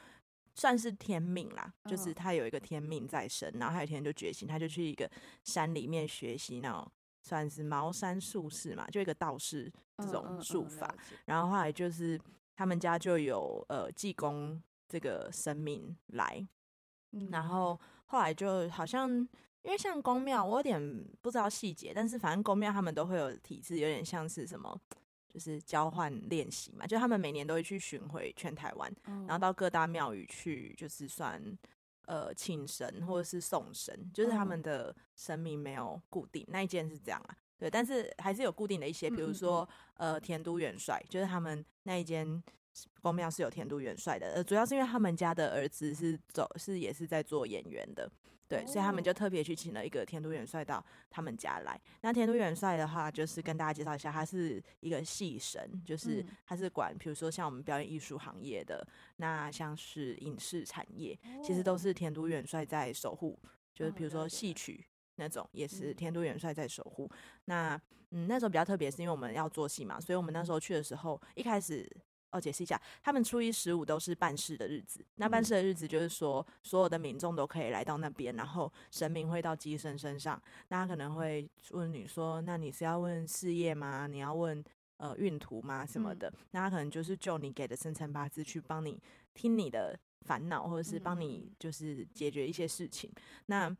算是天命啦，就是他有一个天命在身，然后他有一天就觉醒，他就去一个山里面学习那种算是茅山术士嘛，就一个道士这种术法。然后后来就是他们家就有呃济公这个神明来，然后后来就好像。因为像宫庙，我有点不知道细节，但是反正宫庙他们都会有体制，有点像是什么，就是交换练习嘛，就他们每年都会去巡回全台湾，然后到各大庙宇去，就是算呃请神或者是送神，就是他们的神明没有固定，那一件是这样啊，对，但是还是有固定的一些，比如说呃田都元帅，就是他们那一间宫庙是有田都元帅的，呃，主要是因为他们家的儿子是走是也是在做演员的。对，所以他们就特别去请了一个田都元帅到他们家来。那田都元帅的话，就是跟大家介绍一下，他是一个戏神，就是他是管，比如说像我们表演艺术行业的，那像是影视产业，其实都是田都元帅在守护。就是比如说戏曲那种，也是天都元帅在守护。那嗯，那时候比较特别，是因为我们要做戏嘛，所以我们那时候去的时候，一开始。哦，解释一下，他们初一十五都是办事的日子。那办事的日子就是说，所有的民众都可以来到那边，然后神明会到鸡身身上。那他可能会问你说：“那你是要问事业吗？你要问呃运途吗？什么的？”那他可能就是就你给的生辰八字去帮你听你的烦恼，或者是帮你就是解决一些事情。那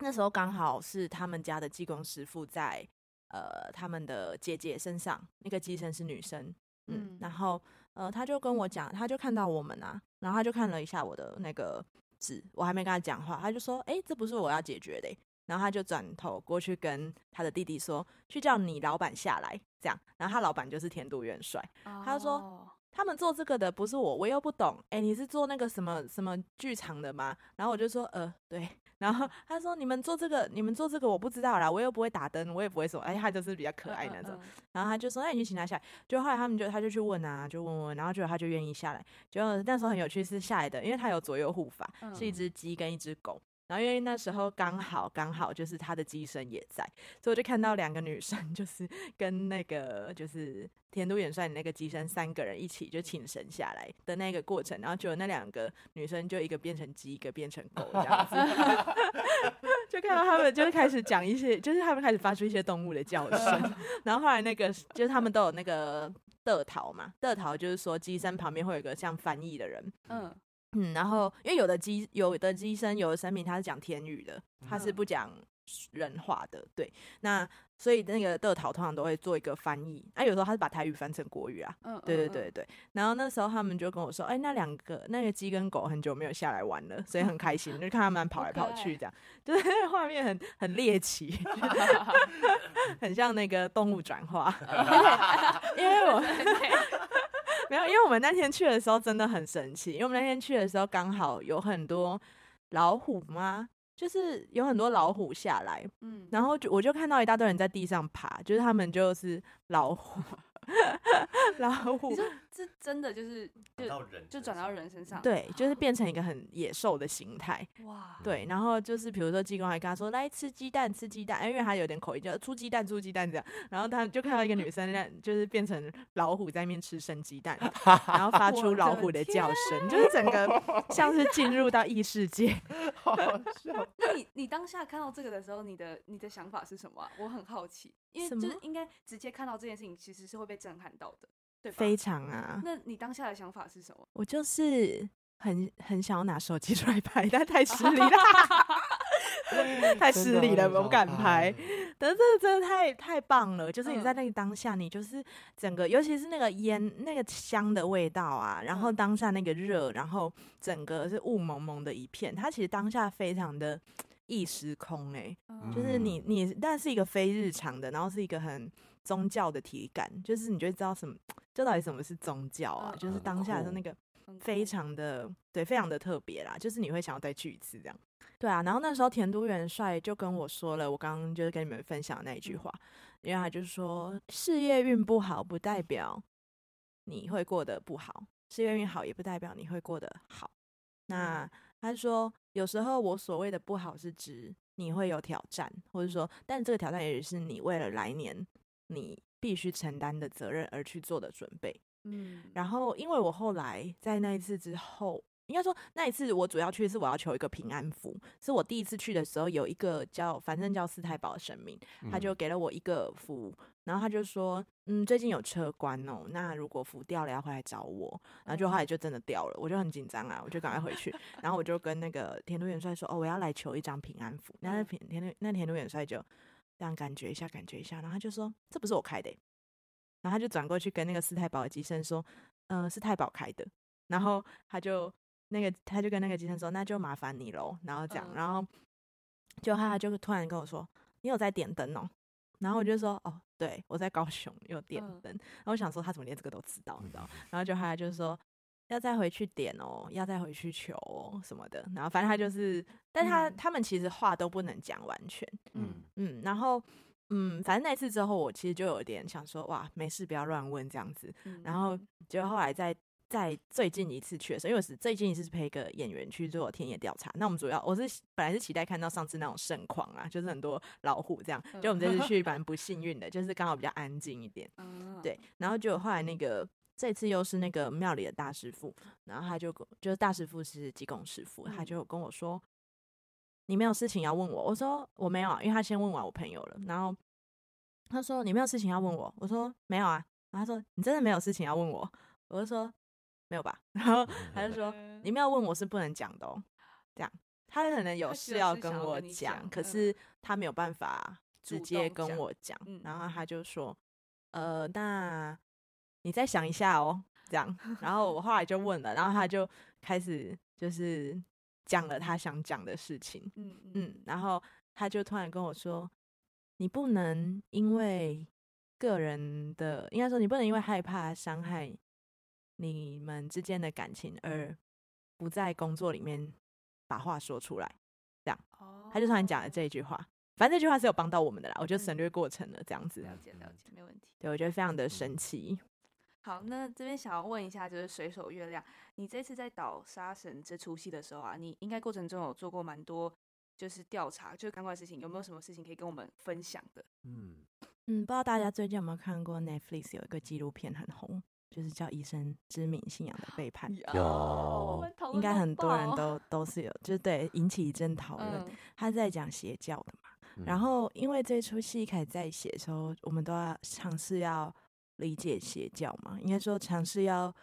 那时候刚好是他们家的济公师傅在呃他们的姐姐身上，那个乩身是女生。嗯，然后呃，他就跟我讲，他就看到我们啊，然后他就看了一下我的那个纸，我还没跟他讲话，他就说：“哎，这不是我要解决的。”然后他就转头过去跟他的弟弟说：“去叫你老板下来。”这样，然后他老板就是田都元帅，他就说：“他们做这个的不是我，我又不懂。哎，你是做那个什么什么剧场的吗？”然后我就说：“呃，对。”然后他说：“你们做这个，你们做这个我不知道啦，我又不会打灯，我也不会说，哎，他就是比较可爱那种。嗯嗯嗯”然后他就说：“那你去请他下来。”就后来他们就他就去问啊，就问问，然后就他就愿意下来。就那时候很有趣，是下来的，因为他有左右护法，是一只鸡跟一只狗。然后因为那时候刚好刚好就是他的机身也在，所以我就看到两个女生，就是跟那个就是田都元帅那个机身三个人一起就请神下来的那个过程，然后就有那两个女生就一个变成鸡，一个变成狗这样子 就看到他们就是开始讲一些，就是他们开始发出一些动物的叫声，然后后来那个就是他们都有那个得桃嘛，得桃就是说机身旁边会有一个像翻译的人，嗯。嗯，然后因为有的乩有的乩身有的神明他是讲天语的，他是不讲人话的，对。那所以那个得桃通常都会做一个翻译，啊，有时候他是把台语翻成国语啊，嗯，对对对对。然后那时候他们就跟我说，哎，那两个那个鸡跟狗很久没有下来玩了，所以很开心，就看他们跑来跑去这样，就是画面很很猎奇，很像那个动物转化 因为我。没有，因为我们那天去的时候真的很神奇，因为我们那天去的时候刚好有很多老虎吗？就是有很多老虎下来，嗯，然后就我就看到一大堆人在地上爬，就是他们就是老虎。老虎，这这真的就是就就转到人身上，对，就是变成一个很野兽的形态。哇，对，然后就是比如说济公还跟他说来吃鸡蛋，吃鸡蛋，因为他有点口音，叫出鸡蛋，出鸡蛋这样。然后他就看到一个女生，就是变成老虎在那边吃生鸡蛋，然后发出老虎的叫声，就是整个 像是进入到异世界。好好笑。那你你当下看到这个的时候，你的你的想法是什么啊？我很好奇，因为就是应该直接看到这件事情，其实是会被震撼到的。对，非常啊！那你当下的想法是什么？我就是很很想要拿手机 出来拍，但太失礼 了，太失礼了，我不敢拍。但是这真的太太棒了，就是你在那个当下，你就是整个，尤其是那个烟、那个香的味道啊，然后当下那个热，然后整个是雾蒙蒙的一片，它其实当下非常的异时空哎、欸，就是你你，但是一个非日常的，然后是一个很。宗教的体感，就是你就知道什么，这到底什么是宗教啊？嗯、就是当下的那个非常的对，非常的特别啦。就是你会想要再去一次这样。对啊，然后那时候田都元帅就跟我说了，我刚刚就是跟你们分享的那一句话，因为他就是说事业运不好，不代表你会过得不好；事业运好，也不代表你会过得好。那他说，有时候我所谓的不好，是指。你会有挑战，或者说，但这个挑战也是你为了来年你必须承担的责任而去做的准备。嗯，然后因为我后来在那一次之后。应该说那一次我主要去的是我要求一个平安符，是我第一次去的时候有一个叫反正叫四太保的神明，他就给了我一个符，然后他就说，嗯，最近有车关哦，那如果符掉了要回来找我，然后就后来就真的掉了，我就很紧张啊，我就赶快回去，然后我就跟那个田都元帅说，哦，我要来求一张平安符，那田田那田都元帅就这样感觉一下感觉一下，然后他就说这不是我开的，然后他就转过去跟那个四太保的机身说，嗯，是太保开的，然后他就。那个他就跟那个机身说，那就麻烦你喽。然后讲，嗯、然后就他就突然跟我说，你有在点灯哦？然后我就说，哦，对，我在高雄有点灯。嗯、然后我想说，他怎么连这个都知道？你知道？然后就他就说，要再回去点哦，要再回去求哦什么的。然后反正他就是，但他、嗯、他们其实话都不能讲完全。嗯嗯。然后嗯，反正那次之后，我其实就有点想说，哇，没事，不要乱问这样子。嗯、然后就后来在。在最近一次去的时候，因为我是最近一次是陪一个演员去做田野调查。那我们主要我是本来是期待看到上次那种盛况啊，就是很多老虎这样。就我们这次去蛮不幸运的，就是刚好比较安静一点。对，然后就后来那个这次又是那个庙里的大师傅，然后他就就是大师傅是济公师傅，他就跟我说：“你没有事情要问我？”我说：“我没有啊，因为他先问完我朋友了。”然后他说：“你没有事情要问我？”我说：“没有啊。”然后他说：“你真的没有事情要问我？”我就说。没有吧？然后他就说：“你们要问我是不能讲的哦。”这样，他可能有事要跟我讲，可是他没有办法直接跟我讲。然后他就说：“呃，那你再想一下哦。”这样，然后我后来就问了，然后他就开始就是讲了他想讲的事情。嗯嗯，然后他就突然跟我说：“你不能因为个人的，应该说你不能因为害怕伤害。”你们之间的感情，而不在工作里面把话说出来，这样，他就突然讲了这一句话。反正这句话是有帮到我们的啦，我就省略过程了，这样子。了解了解，没问题。对，我觉得非常的神奇。好，那这边想要问一下，就是水手月亮，你这次在导杀神这出戏的时候啊，你应该过程中有做过蛮多就是调查，就是相关的事情，有没有什么事情可以跟我们分享的？嗯嗯，不知道大家最近有没有看过 Netflix 有一个纪录片很红。就是叫《以神之名：信仰的背叛》，有，应该很多人都 都是有，就是对引起一阵讨论。他在讲邪教的嘛，然后因为这出戏一开始在写的时候，我们都要尝试要理解邪教嘛，应该说尝试要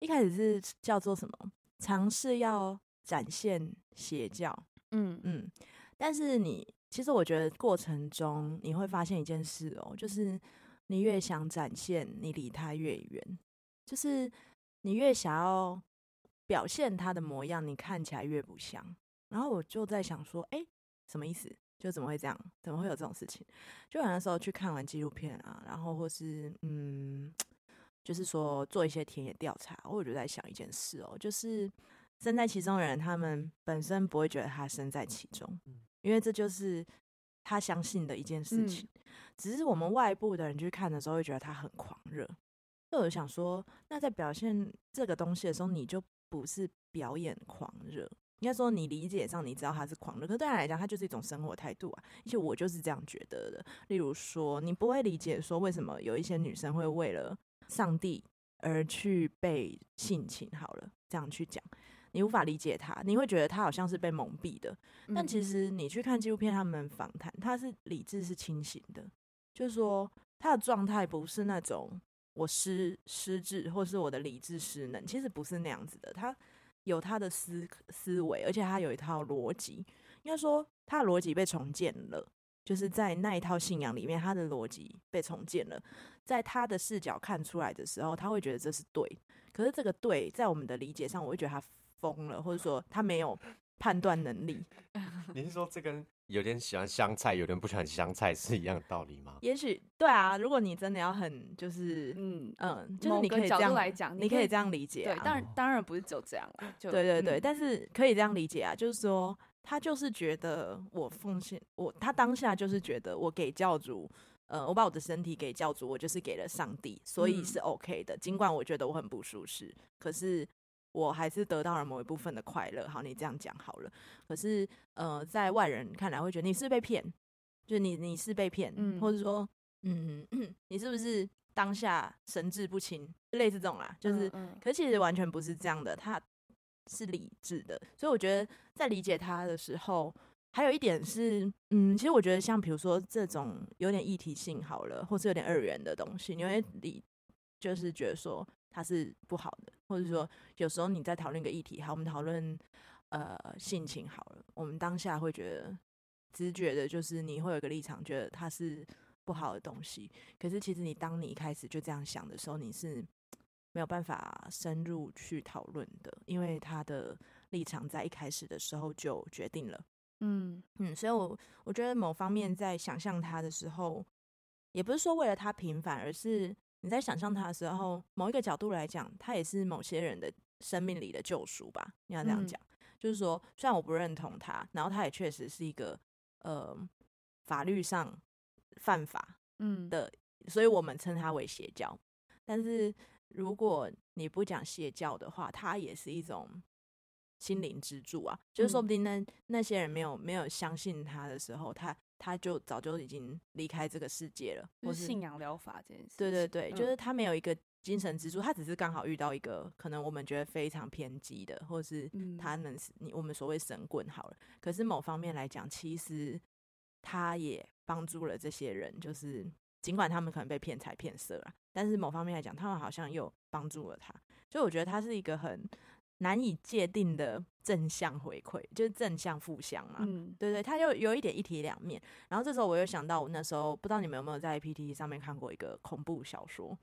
一开始是叫做什么？尝试要展现邪教，嗯嗯。但是你其实我觉得过程中你会发现一件事哦，就是。你越想展现，你离他越远。就是你越想要表现他的模样，你看起来越不像。然后我就在想说，哎，什么意思？就怎么会这样？怎么会有这种事情？就有的时候去看完纪录片啊，然后或是嗯，就是说做一些田野调查，我就在想一件事哦，就是身在其中的人，他们本身不会觉得他身在其中，因为这就是他相信的一件事情。嗯只是我们外部的人去看的时候，会觉得他很狂热。就我想说，那在表现这个东西的时候，你就不是表演狂热。应该说，你理解上你知道他是狂热，可对他来讲，他就是一种生活态度啊。而且我就是这样觉得的。例如说，你不会理解说为什么有一些女生会为了上帝而去被性侵。好了，这样去讲，你无法理解他，你会觉得他好像是被蒙蔽的。但其实你去看纪录片，他们访谈，他是理智是清醒的。就是说，他的状态不是那种我失失智，或是我的理智失能，其实不是那样子的。他有他的思思维，而且他有一套逻辑。应该说，他的逻辑被重建了，就是在那一套信仰里面，他的逻辑被重建了。在他的视角看出来的时候，他会觉得这是对。可是这个对，在我们的理解上，我会觉得他疯了，或者说他没有判断能力。你是说这跟？有点喜欢香菜，有点不喜欢香菜，是一样的道理吗？也许对啊。如果你真的要很就是嗯嗯，就是你可以这样来讲，你可以这样理解、啊。对，当然当然不是只有这样了。就对对对，嗯、但是可以这样理解啊，就是说他就是觉得我奉献我，他当下就是觉得我给教主，呃，我把我的身体给教主，我就是给了上帝，所以是 OK 的。尽管我觉得我很不舒适，可是我还是得到了某一部分的快乐。好，你这样讲好了。可是，呃，在外人看来会觉得你是被骗，就你你是被骗，嗯，或者说，嗯，你是不是当下神志不清，类似这种啦。就是，嗯嗯，可是其实完全不是这样的，他是理智的。所以我觉得在理解他的时候，还有一点是，嗯，其实我觉得像比如说这种有点议题性好了，或是有点二元的东西，你会理就是觉得说它是不好的，或者说有时候你在讨论一个议题，好，我们讨论呃性情好了，我们当下会觉得直觉的就是你会有一个立场，觉得它是不好的东西。可是其实你当你一开始就这样想的时候，你是没有办法深入去讨论的，因为他的立场在一开始的时候就决定了。嗯嗯，所以我我觉得某方面在想象他的时候，也不是说为了他平反，而是你在想象他的时候，某一个角度来讲，他也是某些人的生命里的救赎吧。你要这样讲，嗯、就是说，虽然我不认同他，然后他也确实是一个呃法律上犯法嗯的，嗯，所以我们称他为邪教。但是如果你不讲邪教的话，他也是一种。心灵支柱啊，就是说不定那、嗯、那些人没有没有相信他的时候，他他就早就已经离开这个世界了。或是信仰疗法这件事，对对对，嗯、就是他没有一个精神支柱，他只是刚好遇到一个可能我们觉得非常偏激的，或是他能你我们所谓神棍好了。可是某方面来讲，其实他也帮助了这些人，就是尽管他们可能被骗财骗色了，但是某方面来讲，他们好像又帮助了他。所以我觉得他是一个很。难以界定的正向回馈，就是正向负向嘛。嗯，对对，它又有一点一体两面。然后这时候我又想到，我那时候不知道你们有没有在 PTT 上面看过一个恐怖小说，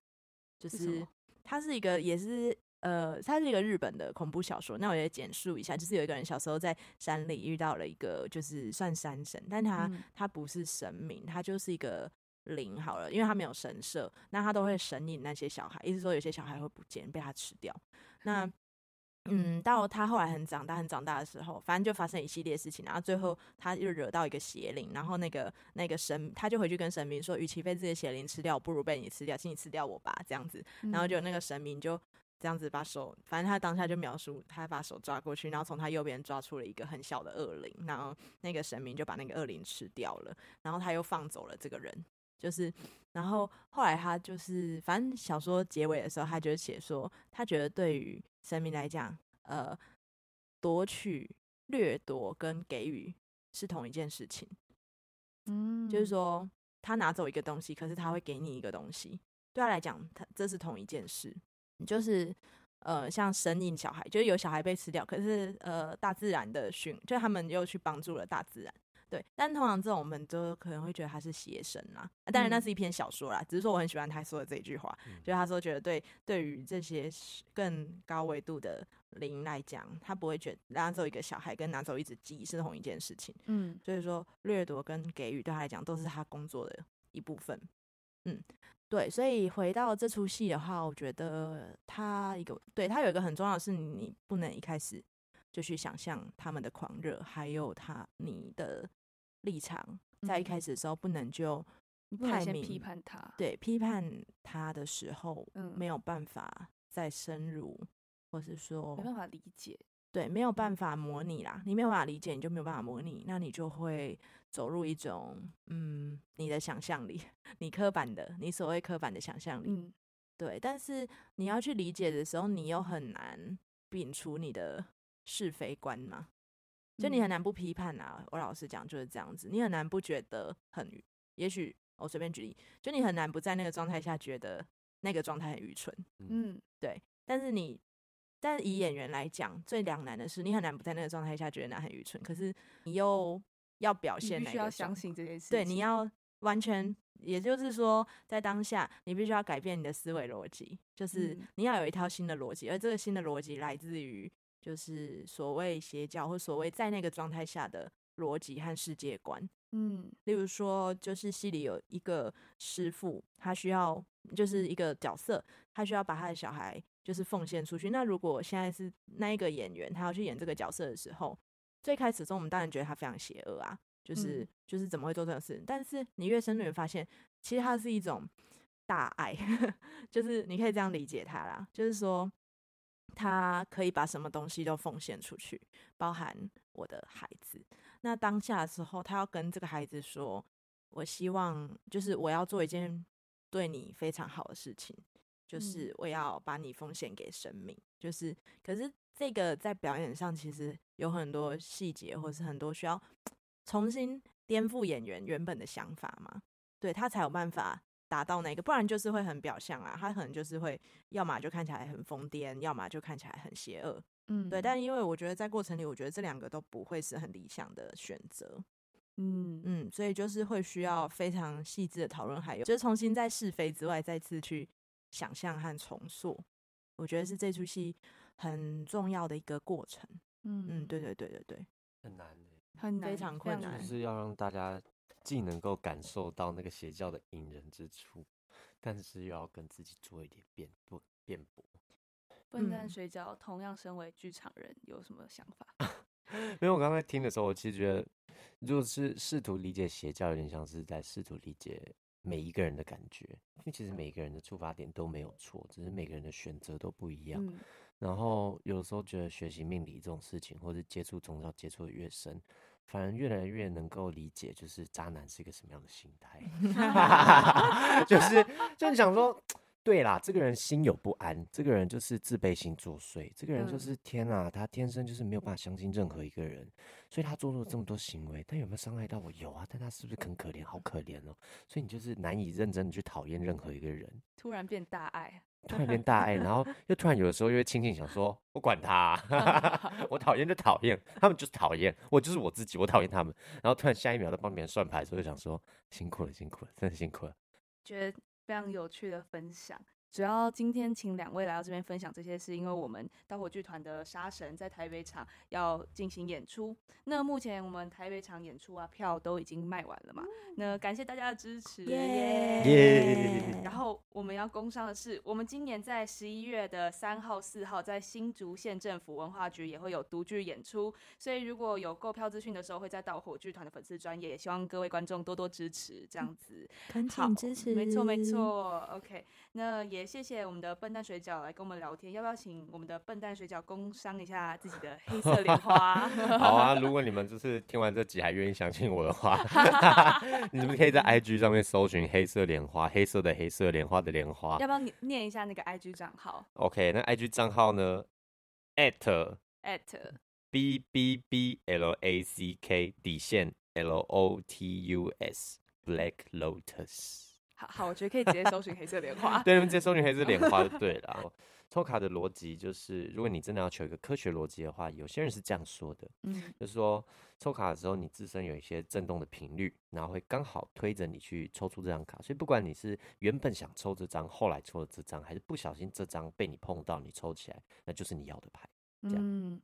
就是它是一个也是呃，它是一个日本的恐怖小说。那我也简述一下，就是有一个人小时候在山里遇到了一个，就是算山神，但他、嗯、他不是神明，他就是一个灵好了，因为他没有神社，那他都会神隐那些小孩，意思说有些小孩会不见，被他吃掉。那、嗯嗯，到他后来很长大，很长大的时候，反正就发生一系列事情，然后最后他又惹到一个邪灵，然后那个那个神他就回去跟神明说，与其被这些邪灵吃掉，不如被你吃掉，请你吃掉我吧，这样子。然后就那个神明就这样子把手，反正他当下就描述，他把手抓过去，然后从他右边抓出了一个很小的恶灵，然后那个神明就把那个恶灵吃掉了，然后他又放走了这个人。就是，然后后来他就是，反正小说结尾的时候，他就写说，他觉得对于神明来讲，呃，夺取、掠夺跟给予是同一件事情。嗯，就是说，他拿走一个东西，可是他会给你一个东西，对他来讲，他这是同一件事。就是，呃，像神隐小孩，就是有小孩被吃掉，可是呃，大自然的寻，就他们又去帮助了大自然。对，但通常这种我们都可能会觉得他是邪神啦，当然那是一篇小说啦，只是说我很喜欢他说的这句话，嗯、就是他说觉得对对于这些更高维度的灵来讲，他不会觉得拿走一个小孩跟拿走一只鸡是同一件事情，嗯，所以说掠夺跟给予对他来讲都是他工作的一部分，嗯，对，所以回到这出戏的话，我觉得他一个对他有一个很重要的是，你不能一开始就去想象他们的狂热，还有他你的。立场在一开始的时候不能就太明批判他，对，批判他的时候，没有办法再深入，或是说没办法理解，对，没有办法模拟啦，你没有办法理解，你就没有办法模拟，那你就会走入一种嗯，你的想象力，你刻板的，你所谓刻板的想象力，嗯，对，但是你要去理解的时候，你又很难摒除你的是非观嘛。就你很难不批判啊！我老实讲就是这样子，你很难不觉得很，也许我随便举例，就你很难不在那个状态下觉得那个状态很愚蠢，嗯，对。但是你，但是以演员来讲，最两难的是，你很难不在那个状态下觉得那很愚蠢，可是你又要表现，那个，你必须要相信这件事，对，你要完全，也就是说，在当下，你必须要改变你的思维逻辑，就是你要有一套新的逻辑，而这个新的逻辑来自于。就是所谓邪教或所谓在那个状态下的逻辑和世界观，嗯，例如说，就是戏里有一个师傅，他需要就是一个角色，他需要把他的小孩就是奉献出去。那如果现在是那一个演员，他要去演这个角色的时候，最开始中我们当然觉得他非常邪恶啊，就是就是怎么会做这种事？但是你越深入，你发现其实他是一种大爱，就是你可以这样理解他啦，就是说。他可以把什么东西都奉献出去，包含我的孩子。那当下的时候，他要跟这个孩子说：“我希望就是我要做一件对你非常好的事情，就是我要把你奉献给生命。”就是，可是这个在表演上其实有很多细节，或是很多需要 重新颠覆演员原本的想法嘛，对，他才有办法达到那个，不然就是会很表象啊，他可能就是会要么就看起来很疯癫，要么就看起来很邪恶。嗯，对，但因为我觉得在过程里，我觉得这两个都不会是很理想的选择，嗯。嗯，所以就是会需要非常细致的讨论，还有就是重新在是非之外再次去想象和重塑，我觉得是这出戏很重要的一个过程。嗯嗯，对对对对对，很难的，很难，非常困难，就是要让大家既能够感受到那个邪教的引人之处，但是又要跟自己做一点辩驳辩驳。笨蛋水饺同样身为剧场人，有什么想法？因为我刚才听的时候，我其实觉得，如果是试图理解邪教，有点像是在试图理解每一个人的感觉。因为其实每一个人的出发点都没有错，只是每个人的选择都不一样。嗯、然后有的时候觉得学习命理这种事情，或者接触宗教接触的越深，反而越来越能够理解，就是渣男是一个什么样的心态。就是就想说。对啦，这个人心有不安，这个人就是自卑心作祟，这个人就是天啊，他天生就是没有办法相信任何一个人，所以他做出了这么多行为，但有没有伤害到我？有啊，但他是不是很可怜？好可怜哦，所以你就是难以认真的去讨厌任何一个人，突然变大爱，突然变大爱，然后又突然有的时候又会轻轻想说，我管他，我讨厌就讨厌，他们就是讨厌，我就是我自己，我讨厌他们，然后突然下一秒在帮别人算牌，所以想说辛苦了，辛苦了，真的辛苦了，觉得。非常有趣的分享。主要今天请两位来到这边分享这些是，因为我们盗火剧团的杀神在台北场要进行演出。那目前我们台北场演出啊，票都已经卖完了嘛。那感谢大家的支持，耶耶。然后我们要工商的是，我们今年在十一月的三号、四号，在新竹县政府文化局也会有独剧演出。所以如果有购票资讯的时候，会在盗火剧团的粉丝专页，也希望各位观众多多支持，这样子。恳请支持。没错没错，OK。那也。也谢谢我们的笨蛋水饺来跟我们聊天，要不要请我们的笨蛋水饺工商一下自己的黑色莲花？好啊，如果你们就是听完这集还愿意相信我的话，你们可以在 IG 上面搜寻黑色莲花，黑色的黑色莲花的莲花。要不要念一下那个 IG 账号？OK，那 IG 账号呢？at at b b b l a c k 底线 l o t u s Black Lotus。好好，我觉得可以直接搜寻黑色莲花。对，你们直接搜寻黑色莲花就对了。抽卡的逻辑就是，如果你真的要求一个科学逻辑的话，有些人是这样说的，嗯，就是说抽卡的时候，你自身有一些震动的频率，然后会刚好推着你去抽出这张卡。所以不管你是原本想抽这张，后来抽了这张，还是不小心这张被你碰到，你抽起来，那就是你要的牌。这样，嗯，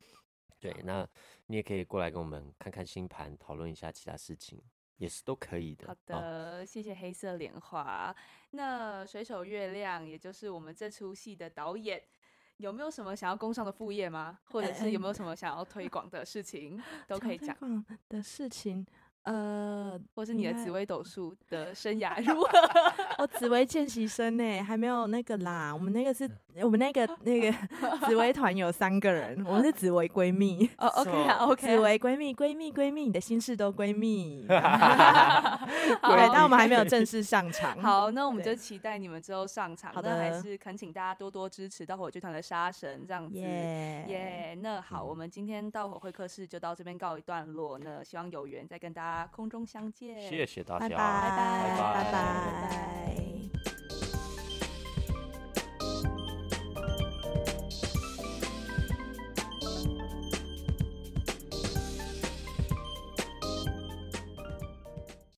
对，那你也可以过来跟我们看看星盘，讨论一下其他事情。也是都可以的。好的，哦、谢谢黑色莲花。那水手月亮，也就是我们这出戏的导演，有没有什么想要工上的副业吗？或者是有没有什么想要推广的事情，都可以讲。推广的事情。呃，或是你的紫薇斗数 的生涯如何？哦 紫薇见习生呢，还没有那个啦。我们那个是我们那个那个 紫薇团有三个人，我们是紫薇闺蜜。哦，OK 啊，OK。紫薇闺蜜，闺蜜，闺蜜，你的心事都闺蜜。对，但我们还没有正式上场。好，那我们就期待你们之后上场。好的，还是恳请大家多多支持到火剧团的杀神这样子。耶耶，那好，我们今天到火会客室就到这边告一段落。那希望有缘再跟大家。空中相见，谢谢大家，拜拜拜拜。